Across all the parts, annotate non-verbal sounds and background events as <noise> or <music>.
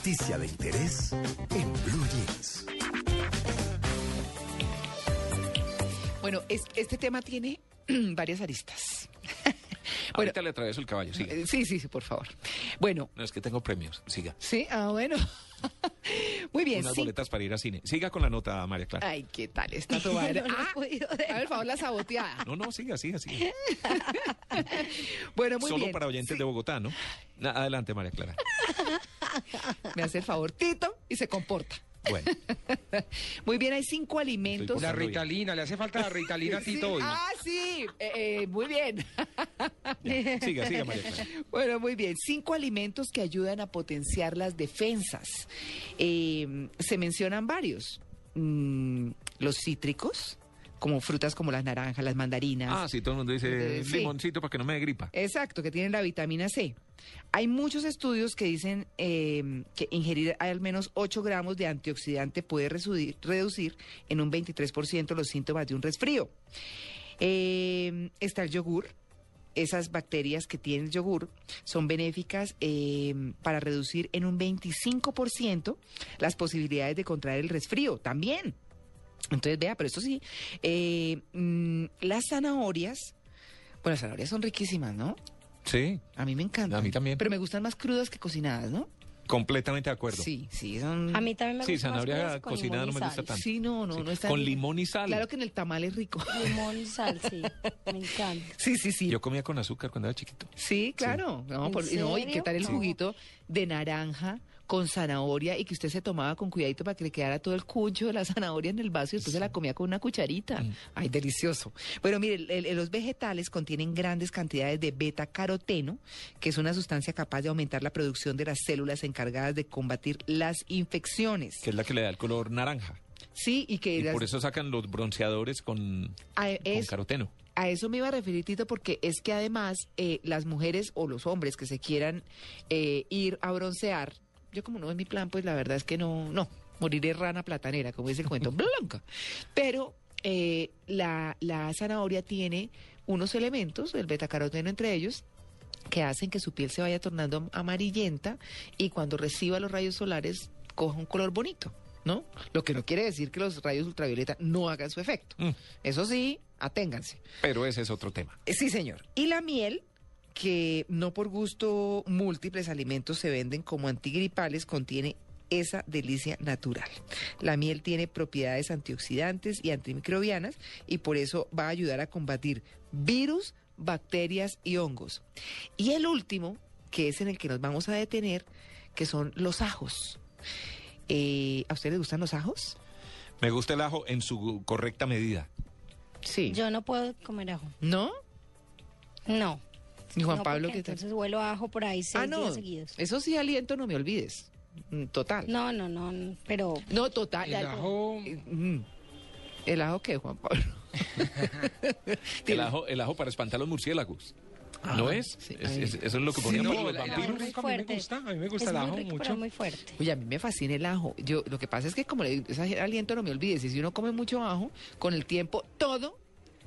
noticia de interés en Blue Jeans. Bueno, es- este tema tiene <clears throat> varias aristas. <laughs> Bueno, Ahorita le atraveso el caballo, siga. eh, sí, sí, sí, por favor. Bueno, No, es que tengo premios, siga. sí, ah, bueno. <laughs> Muy bien, Unas sí. boletas para ir a cine. Siga con la nota, María Clara. Ay, ¿qué tal esta toalla? <laughs> No Ah, a ver, por favor, la saboteada. No, no, siga, siga, siga. Bueno, muy Solo bien. para oyentes de Bogotá, ¿no? Adelante, María Clara. <laughs> Me hace el favor, Tito, y se comporta. Bueno, <laughs> Muy bien, hay cinco alimentos. La. Ritalina, le hace falta la Ritalina a Sí, Tito hoy. Ah, sí, eh, eh, muy bien. ya. siga, siga, María. <laughs> Bueno, muy bien. Cinco alimentos que ayudan a potenciar las defensas. Eh, se mencionan varios. Mm, los cítricos, como frutas como las naranjas, las mandarinas. Ah, sí, todo el mundo dice Eh, sí. limoncito para que no me dé gripa. Exacto, que tienen la vitamina C. Hay muchos estudios que dicen eh, que ingerir al menos 8 gramos de antioxidante puede reducir, reducir en un 23% los síntomas de un resfrío. Eh, está el yogur. Esas bacterias que tiene el yogur son benéficas eh, para reducir en un 25% las posibilidades de contraer el resfrío también. Entonces, vea, pero esto sí, eh, mm, las zanahorias, bueno, las zanahorias son riquísimas, ¿no? Sí, A mí me encantan. A mí también. Pero me gustan más crudas que cocinadas, ¿no? completamente de acuerdo. Sí, sí, son... A mí también me Sí, gusta más zanahoria cocinada limón no y me gusta sal. tanto. Sí, no, no, Sí, no está... Con limón y sal. Claro que en el tamal es rico. Limón y sal, sí. <laughs> Me encanta. Sí, sí, sí. Yo comía con azúcar cuando era chiquito. Sí, claro. No, ¿En por- no, ¿Y qué tal el juguito de naranja con zanahoria y que usted se tomaba con cuidadito para que le quedara todo el cuncho de la <laughs> zanahoria en el vaso y después se la comía con una cucharita? Mm. Ay, delicioso. Bueno, mire, el- el- los vegetales contienen grandes cantidades de beta-caroteno, que es una sustancia capaz de aumentar la producción de las células encargadas de combatir las infecciones. Que es la que le da el color naranja. Sí, y que Y las- por eso sacan los bronceadores con, a, con es- caroteno. a eso me iba a referir, Tito, porque es que además eh, las mujeres o los hombres que se quieran eh, ir a broncear, yo como no es mi plan, pues la verdad es que no, no, moriré rana platanera, como dice el cuento, <laughs> blanca. Pero eh, la, la zanahoria tiene unos elementos, el betacaroteno entre ellos, que hacen que su piel se vaya tornando amarillenta y cuando reciba los rayos solares coja un color bonito, ¿no? Lo que no quiere decir que los rayos ultravioleta no hagan su efecto. Mm. Eso sí, aténganse. Pero ese es otro tema. Eh, Sí, señor. Y la miel, que no por gusto múltiples alimentos se venden como antigripales, contiene esa delicia natural. La miel tiene propiedades antioxidantes y antimicrobianas y por eso va a ayudar a combatir virus, bacterias y hongos. Y el último, que es en el que nos vamos a detener, que son los ajos. Eh, ¿A ustedes les gustan los ajos? Me gusta el ajo en su correcta medida. Sí. Yo no puedo comer ajo. ¿No? No. ¿Y Juan No, Pablo qué tal? Entonces huelo a ajo por ahí seis Ah, no. días seguidos. Eso sí, aliento, no me olvides. Mm, Total. No, no, no, no, pero No, total. El ajo, Eh, mm. ¿El ajo qué, Juan Pablo? <laughs> El ajo, el ajo para espantar los murciélagos. Ah, ¿No es? sí. Es- Ay. es- eso es lo que Sí, ponían no, para los vampiros. rico a mí me fuerte. gusta, a mí me gusta es el ajo rico, mucho. pero muy fuerte. Oye, a mí me fascina el ajo. Yo, lo que pasa es que como le digo, ese aliento no me olvides. Y si uno come mucho ajo, con el tiempo, todo,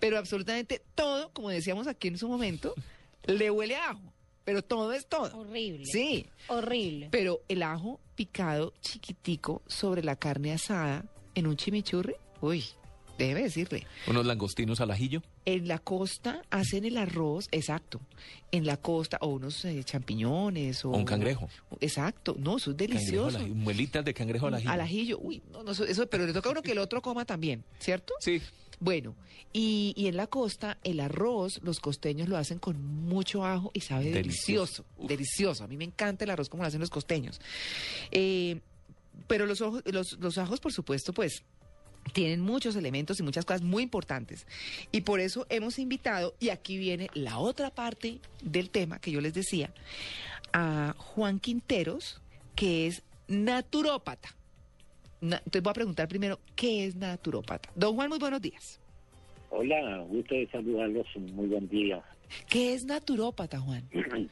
pero absolutamente todo, como decíamos aquí en su momento, le huele a ajo. Pero todo es todo. Horrible. Sí. Horrible. Pero el ajo picado chiquitico sobre la carne asada en un chimichurri, uy, déjeme decirle. Unos langostinos al ajillo. En la costa hacen el arroz, exacto. En la costa, o unos eh, champiñones. O O un cangrejo. Exacto, no, eso es delicioso. Muelitas de cangrejo al ajillo. Al ajillo, uy, no, no, eso, eso- pero le toca a uno que el otro coma también, ¿cierto? Sí. Bueno, y, y en la costa, el arroz, los costeños lo hacen con mucho ajo y sabe delicioso, Delicioso. Delicioso. A mí me encanta el arroz como lo hacen los costeños. Eh, pero los, ojos- los, los ajos, por supuesto, pues tienen muchos elementos y muchas cosas muy importantes. Y por eso hemos invitado, y aquí viene la otra parte del tema que yo les decía, a Juan Quinteros, que es naturópata. Entonces voy a preguntar primero, ¿qué es naturópata? Don Juan, muy buenos días. Hola, gusto de saludarlos, un muy buen día. ¿Qué es naturópata, Juan? <clears throat>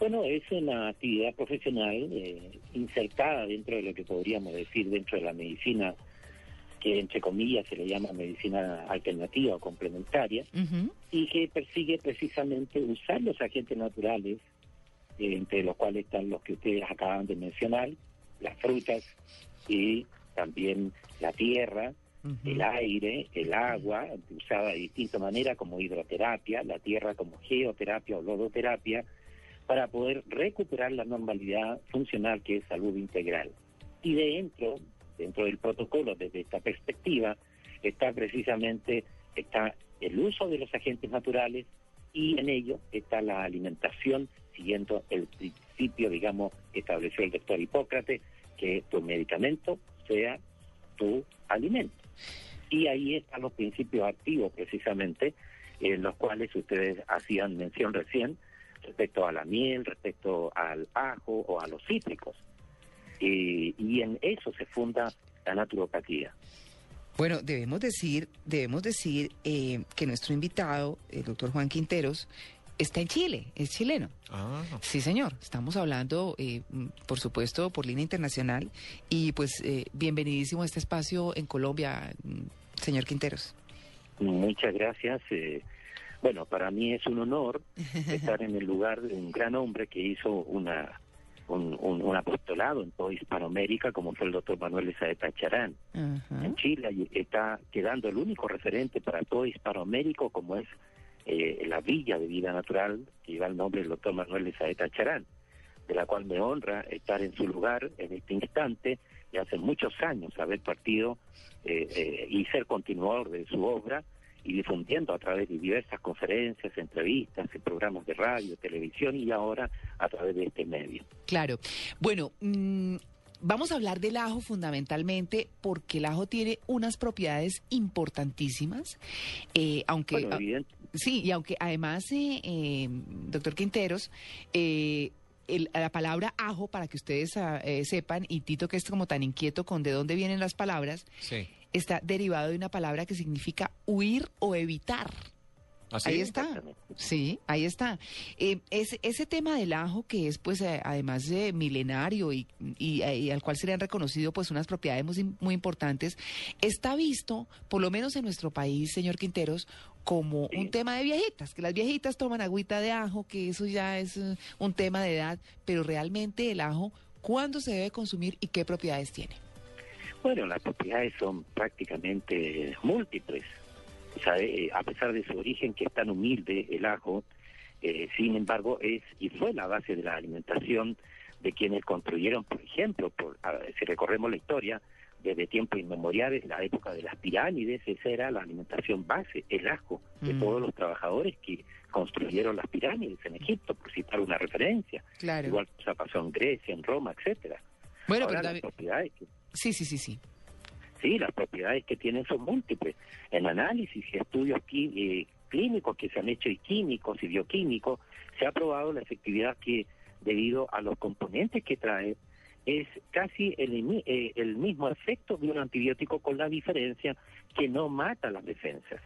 Bueno, es una actividad profesional eh, insertada dentro de lo que podríamos decir dentro de la medicina, que entre comillas se le llama medicina alternativa o complementaria, y que persigue precisamente usar los agentes naturales, eh, entre los cuales están los que ustedes acaban de mencionar, las frutas y también la tierra, el aire, el agua, usada de distinta manera como hidroterapia, la tierra como geoterapia o lodoterapia, para poder recuperar la normalidad funcional que es salud integral. Y dentro, dentro del protocolo, desde esta perspectiva, está precisamente está el uso de los agentes naturales y en ello está la alimentación siguiendo el principio, digamos, que estableció el doctor Hipócrates, que tu medicamento sea tu alimento. Y ahí están los principios activos precisamente, en los cuales ustedes hacían mención recién, respecto a la miel, respecto al ajo o a los cítricos. Y, en eso se funda la naturopatía. Bueno, debemos decir, debemos decir eh, que nuestro invitado, el doctor Juan Quinteros, está en Chile, es chileno. Ah, Sí, señor. Estamos hablando, eh, mm, por supuesto, por línea internacional. Y pues, eh, bienvenidísimo a este espacio en Colombia, mm, señor Quinteros. Muchas gracias. eh, bueno, para mí es un honor <laughs> estar en el lugar de un gran hombre que hizo una un, un- un apostolado en toda Hispanoamérica, como fue el doctor Manuel Esaeta Charán. Ajá. En Chile ahí está quedando el único referente para todo Hispanoamérica, como es eh, la Villa de Vida Natural, que lleva el nombre del doctor Manuel Esaeta Charán, de la cual me honra estar en su lugar en este instante y hace muchos años haber partido eh, eh, y ser continuador de su obra y difundiendo a través de diversas conferencias, entrevistas, en programas de radio, televisión y ahora a través de este medio. Claro. Bueno, mm, vamos a hablar del ajo fundamentalmente porque el ajo tiene unas propiedades importantísimas, eh, aunque... Bueno, evidente, Sí, y aunque además, eh, eh, doctor Quinteros, eh, el- la palabra ajo, para que ustedes ah, eh, sepan, y Tito que es como tan inquieto con de dónde vienen las palabras, sí. está derivado de una palabra que significa huir o evitar. ¿Así? Ahí está. Sí, ahí está. Eh, ese, ese tema del ajo, que es pues eh, además de milenario y, y, eh, y al cual se le han reconocido pues unas propiedades muy, muy importantes, está visto, por lo menos en nuestro país, señor Quinteros, como Sí. un tema de viejitas, que las viejitas toman agüita de ajo, que eso ya es eh, un tema de edad, pero realmente el ajo, ¿cuándo se debe consumir y qué propiedades tiene? Bueno, las propiedades son prácticamente múltiples. Eh, a pesar de su origen que es tan humilde, el ajo, eh, sin embargo, es y fue la base de la alimentación de quienes construyeron, por ejemplo, por, ver, si recorremos la historia, desde tiempos inmemoriales, la época de las pirámides, esa era la alimentación base, el ajo, de Mm. todos los trabajadores que construyeron las pirámides en Egipto, por citar una referencia. Claro. Igual cosa pasó en Grecia, en Roma, etcétera. bueno, Ahora, pero las David- propiedades que sí, sí, sí, sí. Sí, las propiedades que tienen son múltiples. En análisis y estudios eh, clínicos que se han hecho y químicos y bioquímicos, se ha probado la efectividad que, debido a los componentes que trae, es casi el, eh, el mismo efecto de un antibiótico con la diferencia que no mata las defensas.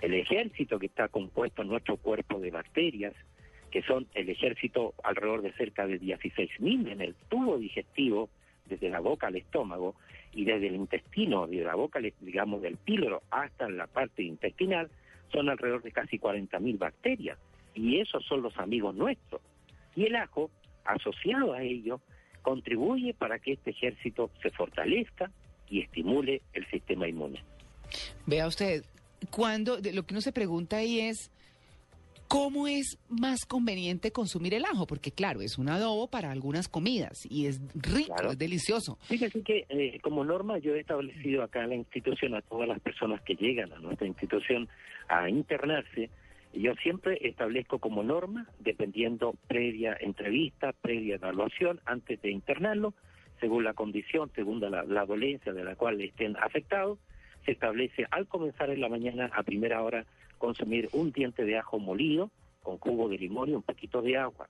El ejército que está compuesto en nuestro cuerpo de bacterias, que son el ejército alrededor de cerca de 16.000 en el tubo digestivo, desde la boca al estómago, y desde el intestino, de la boca, digamos, del píloro hasta la parte intestinal, son alrededor de casi 40.000 bacterias. Y esos son los amigos nuestros. Y el ajo, asociado a ello, contribuye para que este ejército se fortalezca y estimule el sistema inmune. Vea usted, cuando lo que uno se pregunta ahí es cómo es más conveniente consumir el ajo, porque claro, es un adobo para algunas comidas y es rico, Claro. es delicioso. Fíjese que eh, como norma yo he establecido acá en la institución a todas las personas que llegan a nuestra institución a internarse, yo siempre establezco como norma, dependiendo previa entrevista, previa evaluación, antes de internarlo, según la condición, según la, la dolencia de la cual estén afectados, se establece al comenzar en la mañana a primera hora consumir un diente de ajo molido con jugo de limón y un poquito de agua.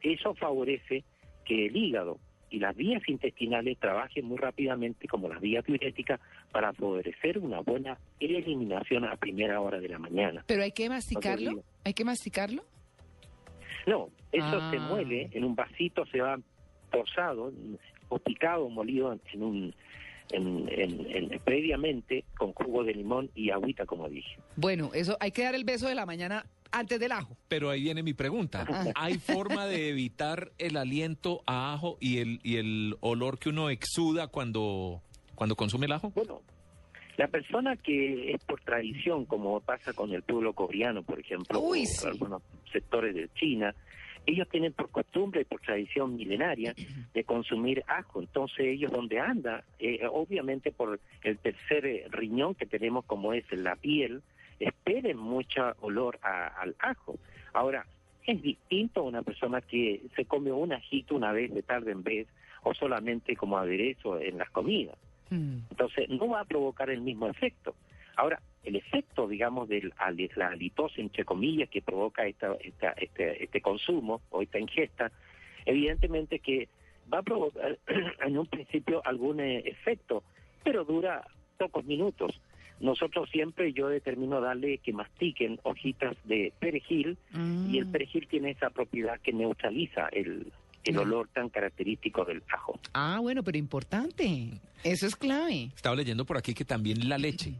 Eso favorece que el hígado y las vías intestinales trabajen muy rápidamente como las vías diuréticas para favorecer una buena eliminación a primera hora de la mañana. Pero hay que masticarlo, hay que masticarlo. No, eso Ah. se muele en un vasito, se va trozado o picado, molido en un en, en- en- previamente con jugo de limón y agüita, como dije. Bueno, eso hay que dar el beso de la mañana antes del ajo. Pero ahí viene mi pregunta. <laughs> ¿Hay forma de evitar el aliento a ajo y el, y el olor que uno exuda cuando, cuando consume el ajo? Bueno, la persona que es por tradición, como pasa con el pueblo coreano, por ejemplo, Uy, o sí. algunos sectores de China, ellos tienen por costumbre y por tradición milenaria de consumir ajo. Entonces ellos donde anda, eh, obviamente por el tercer eh, riñón que tenemos como es la piel, esperen mucho olor a- al ajo. Ahora, es distinto a una persona que se come un ajito una vez de tarde en vez o solamente como aderezo en las comidas. Mm. Entonces, no va a provocar el mismo efecto. Ahora, el efecto, digamos, de la halitosis, entre comillas, que provoca esta, esta, este, este consumo o esta ingesta, evidentemente que va a provocar <clears throat> en un principio algún eh, efecto, pero dura pocos minutos. Nosotros siempre, yo determino darle que mastiquen hojitas de perejil y el Mm. perejil tiene esa propiedad que neutraliza el, el Mm. olor tan característico del ajo. Ah, bueno, pero importante. Eso es clave. Estaba leyendo por aquí que también la leche.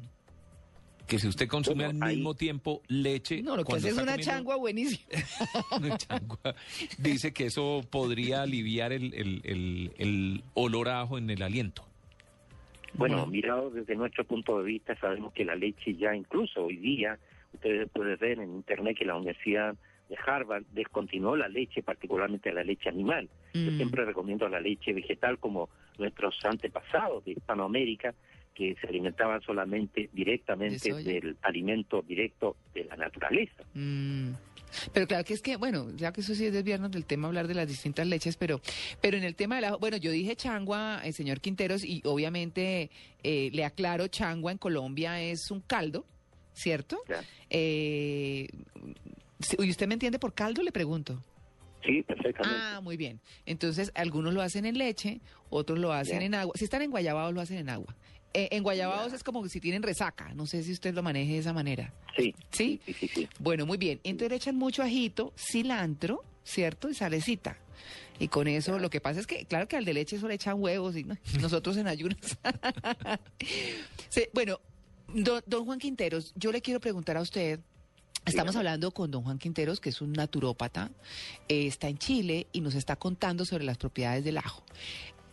Que si usted consume Bueno, al ahí- mismo tiempo leche. No, lo que hace es una comiendo- changua buenísima. <laughs> una changua, dice que eso podría aliviar el, el, el, el olor a ajo en el aliento. Bueno, Bueno. mirado desde nuestro punto de vista, sabemos que la leche ya incluso hoy día, ustedes pueden ver en Internet que la Universidad de Harvard descontinuó la leche, particularmente la leche animal. Yo Mm. siempre recomiendo la leche vegetal como nuestros antepasados de Hispanoamérica, que se alimentaban solamente directamente del alimento directo de la naturaleza. Mm. Pero claro que es que, bueno, ya que eso sí es desviarnos del tema, hablar de las distintas leches, pero, pero en el tema del ajo, bueno, yo dije changua, el señor Quinteros, y obviamente eh, le aclaro, changua en Colombia es un caldo, ¿cierto? Eh, ¿Y usted me entiende por caldo? Le pregunto. Sí, perfectamente. Ah, muy bien. Entonces, algunos lo hacen en leche, otros lo hacen en agua. Si están en guayabados, lo hacen en agua. Eh, en guayabados Ya. es como si tienen resaca. No sé si usted lo maneje de esa manera. Sí, ¿Sí? sí, sí, sí. Bueno, muy bien. Entonces le echan mucho ajito, cilantro, ¿cierto? Y salecita. Y con eso, lo que pasa es que, claro que al de leche eso le echan huevos y ¿no? <laughs> nosotros en ayunas. <laughs> Sí, bueno, don, don Juan Quinteros, yo le quiero preguntar a usted. Estamos hablando con don Juan Quinteros, que es un naturópata, eh, está en Chile y nos está contando sobre las propiedades del ajo.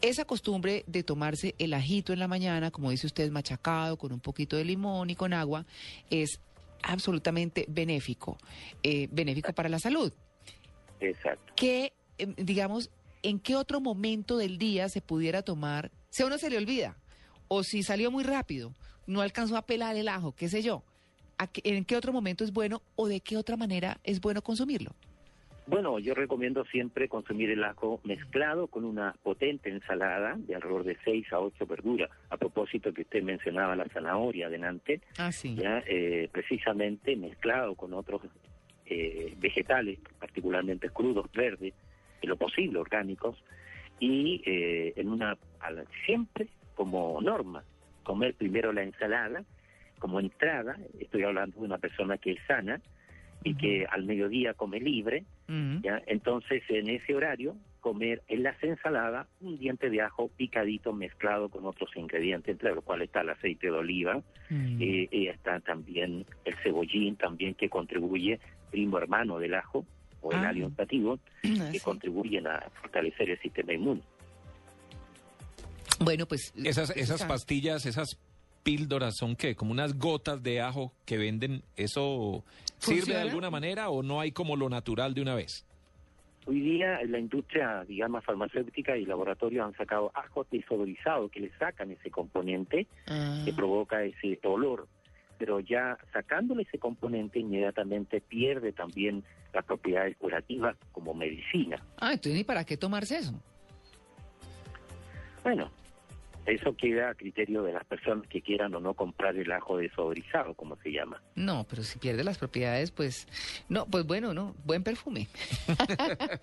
Esa costumbre de tomarse el ajito en la mañana, como dice usted, machacado, con un poquito de limón y con agua, es absolutamente benéfico, eh, benéfico para la salud. Exacto. ¿Qué, eh, digamos, en qué otro momento del día se pudiera tomar, si a uno se le olvida, o si salió muy rápido, no alcanzó a pelar el ajo, qué sé yo, ¿a qué- ¿en qué otro momento es bueno o de qué otra manera es bueno consumirlo? Bueno, yo recomiendo siempre consumir el ajo mezclado con una potente ensalada de alrededor de 6 a 8 verduras. A propósito que usted mencionaba la zanahoria adelante, Ah, sí. ya eh, precisamente mezclado con otros eh, vegetales, particularmente crudos, verdes, en lo posible orgánicos, y eh, en una siempre como norma comer primero la ensalada como entrada. Estoy hablando de una persona que es sana y que al mediodía come libre. ¿ya? Entonces, en ese horario, comer en las ensaladas un diente de ajo picadito mezclado con otros ingredientes, entre los cuales está el aceite de oliva, eh, y está también el cebollín, también que contribuye, primo hermano del ajo, o el Ah. alio olfativo, <clears throat> Ah, que sí. contribuyen a fortalecer el sistema inmune. Bueno, pues... Esas, esas pastillas, esas píldoras son qué, como unas gotas de ajo que venden, ¿eso sirve de ¿Funciona? alguna manera o no hay como lo natural de una vez? Hoy día la industria, digamos, farmacéutica y laboratorios han sacado ajos desodorizados que le sacan ese componente Ah. que provoca ese olor, pero ya sacándole ese componente inmediatamente pierde también las propiedades curativas como medicina. Ah, entonces ni para qué tomarse eso. Bueno, eso queda a criterio de las personas que quieran o no comprar el ajo desodorizado, como se llama. No, pero si pierde las propiedades, pues... No, pues bueno, no, buen perfume. <laughs>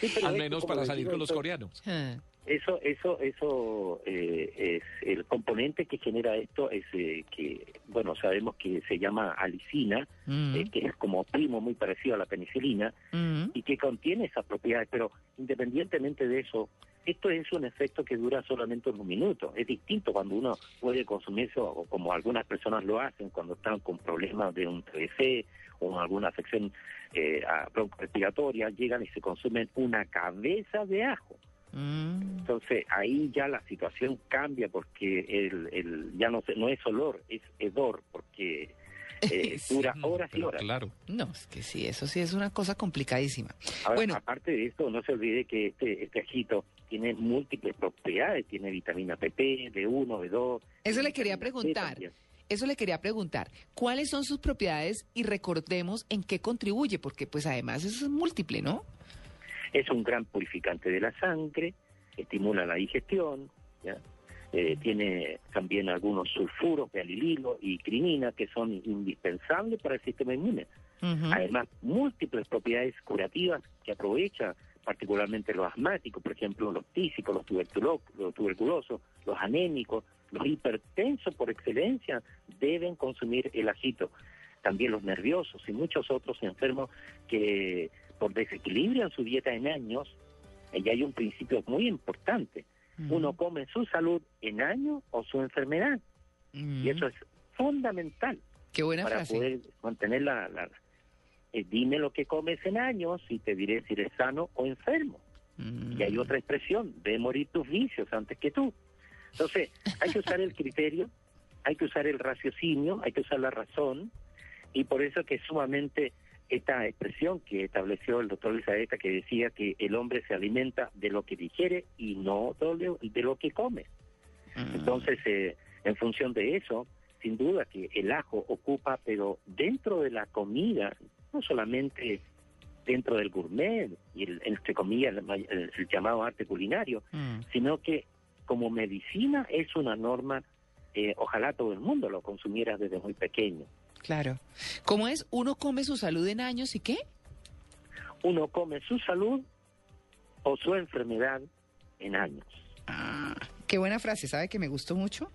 Sí, Al menos para salir digo, con los coreanos. Ah. Eso, eso, eso eh, es el componente que genera esto es eh, que, bueno, sabemos que se llama alicina, Mm. eh, que es como primo muy parecido a la penicilina Mm. y que contiene esas propiedades, pero independientemente de eso, esto es un efecto que dura solamente unos minutos. Es distinto cuando uno puede consumir eso, o como algunas personas lo hacen cuando están con problemas de un TBC o alguna afección eh, a- broncorespiratoria, llegan y se consumen una cabeza de ajo. Mm. Entonces ahí ya la situación cambia porque el, el ya no se- no es olor, es hedor, porque <laughs> eh, Sí, dura horas y horas. claro. No, es que sí, eso sí es una cosa complicadísima. Ahora, Bueno. aparte de esto, no se olvide que este, este ajito tiene múltiples propiedades, tiene vitamina PP, B1, B2. Eso le quería preguntar. Eso le quería preguntar. ¿Cuáles son sus propiedades y recordemos en qué contribuye? Porque pues además eso es múltiple, ¿no? Es un gran purificante de la sangre, estimula la digestión, ¿ya? Eh, tiene también algunos sulfuros, bealililo y crinina que son indispensables para el sistema inmune. Además, múltiples propiedades curativas que aprovecha particularmente los asmáticos, por ejemplo, los tísicos, los, tuberculo- los tuberculosos, los anémicos, los hipertensos por excelencia deben consumir el ajito. También los nerviosos y muchos otros enfermos que por desequilibrio en su dieta en años, y hay un principio muy importante, uno come su salud en años o su enfermedad, y eso es fundamental Qué buena para frase. poder mantener la... la- eh, dime lo que comes en años y te diré si eres sano o enfermo. Mm. Y hay otra expresión, ve morir tus vicios antes que tú. Entonces, hay que usar el <laughs> criterio, hay que usar el raciocinio, hay que usar la razón, y por eso que sumamente esta expresión que estableció el doctor Lizaeta, que decía que el hombre se alimenta de lo que digiere y no de lo- de lo que come. Mm. Entonces, eh, en función de eso, sin duda que el ajo ocupa, pero dentro de la comida, no solamente dentro del gourmet y el, entre comillas el, may- el- el llamado arte culinario, Mm. sino que como medicina es una norma, eh, ojalá todo el mundo lo consumiera desde muy pequeño. Claro. ¿Cómo es? ¿Uno come su salud en años y qué? Uno come su salud o su enfermedad en años. Ah, qué buena frase, ¿sabe que me gustó mucho?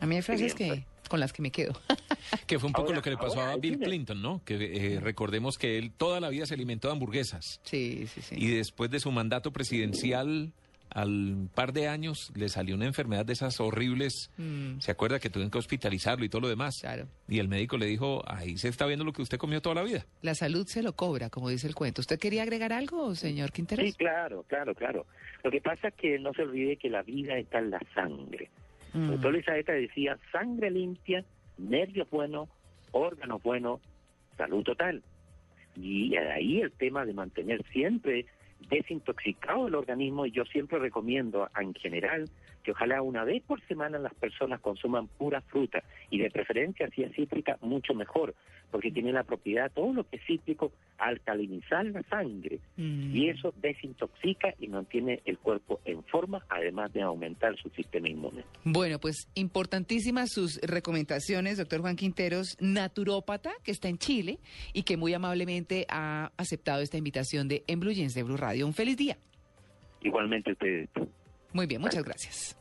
A mí hay frases bien, que con las que me quedo. <laughs> Que fue un poco Ahora- lo que le pasó ahora, a Bill. Clinton, ¿no? Que eh, recordemos que él toda la vida se alimentó de hamburguesas. Sí, sí, sí. Y después de su mandato presidencial, al par de años, le salió una enfermedad de esas horribles. Mm, ¿Se acuerda que tuvieron que hospitalizarlo y todo lo demás? claro. Y el médico le dijo, ahí se está viendo lo que usted comió toda la vida. La salud se lo cobra, como dice el cuento. ¿Usted quería agregar algo, señor Quinteros? Sí, claro, claro, claro. Lo que pasa es que no se olvide que la vida está en la sangre. Mm, doctor Lizaeta decía sangre limpia, nervios buenos, órganos buenos, salud total. Y ahí el tema de mantener siempre desintoxicado el organismo y yo siempre recomiendo en general que ojalá una vez por semana las personas consuman pura fruta y de preferencia si es cítrica mucho mejor porque tiene la propiedad todo lo que es cítrico alcalinizar la sangre mm. y eso desintoxica y mantiene el cuerpo en forma además de aumentar su sistema inmune. Bueno, pues importantísimas sus recomendaciones, doctor Juan Quinteros, naturópata, que está en Chile y que muy amablemente ha aceptado esta invitación de En Blue Jeans de Blue Radio. Un feliz día. Igualmente ustedes. Muy bien, muchas gracias.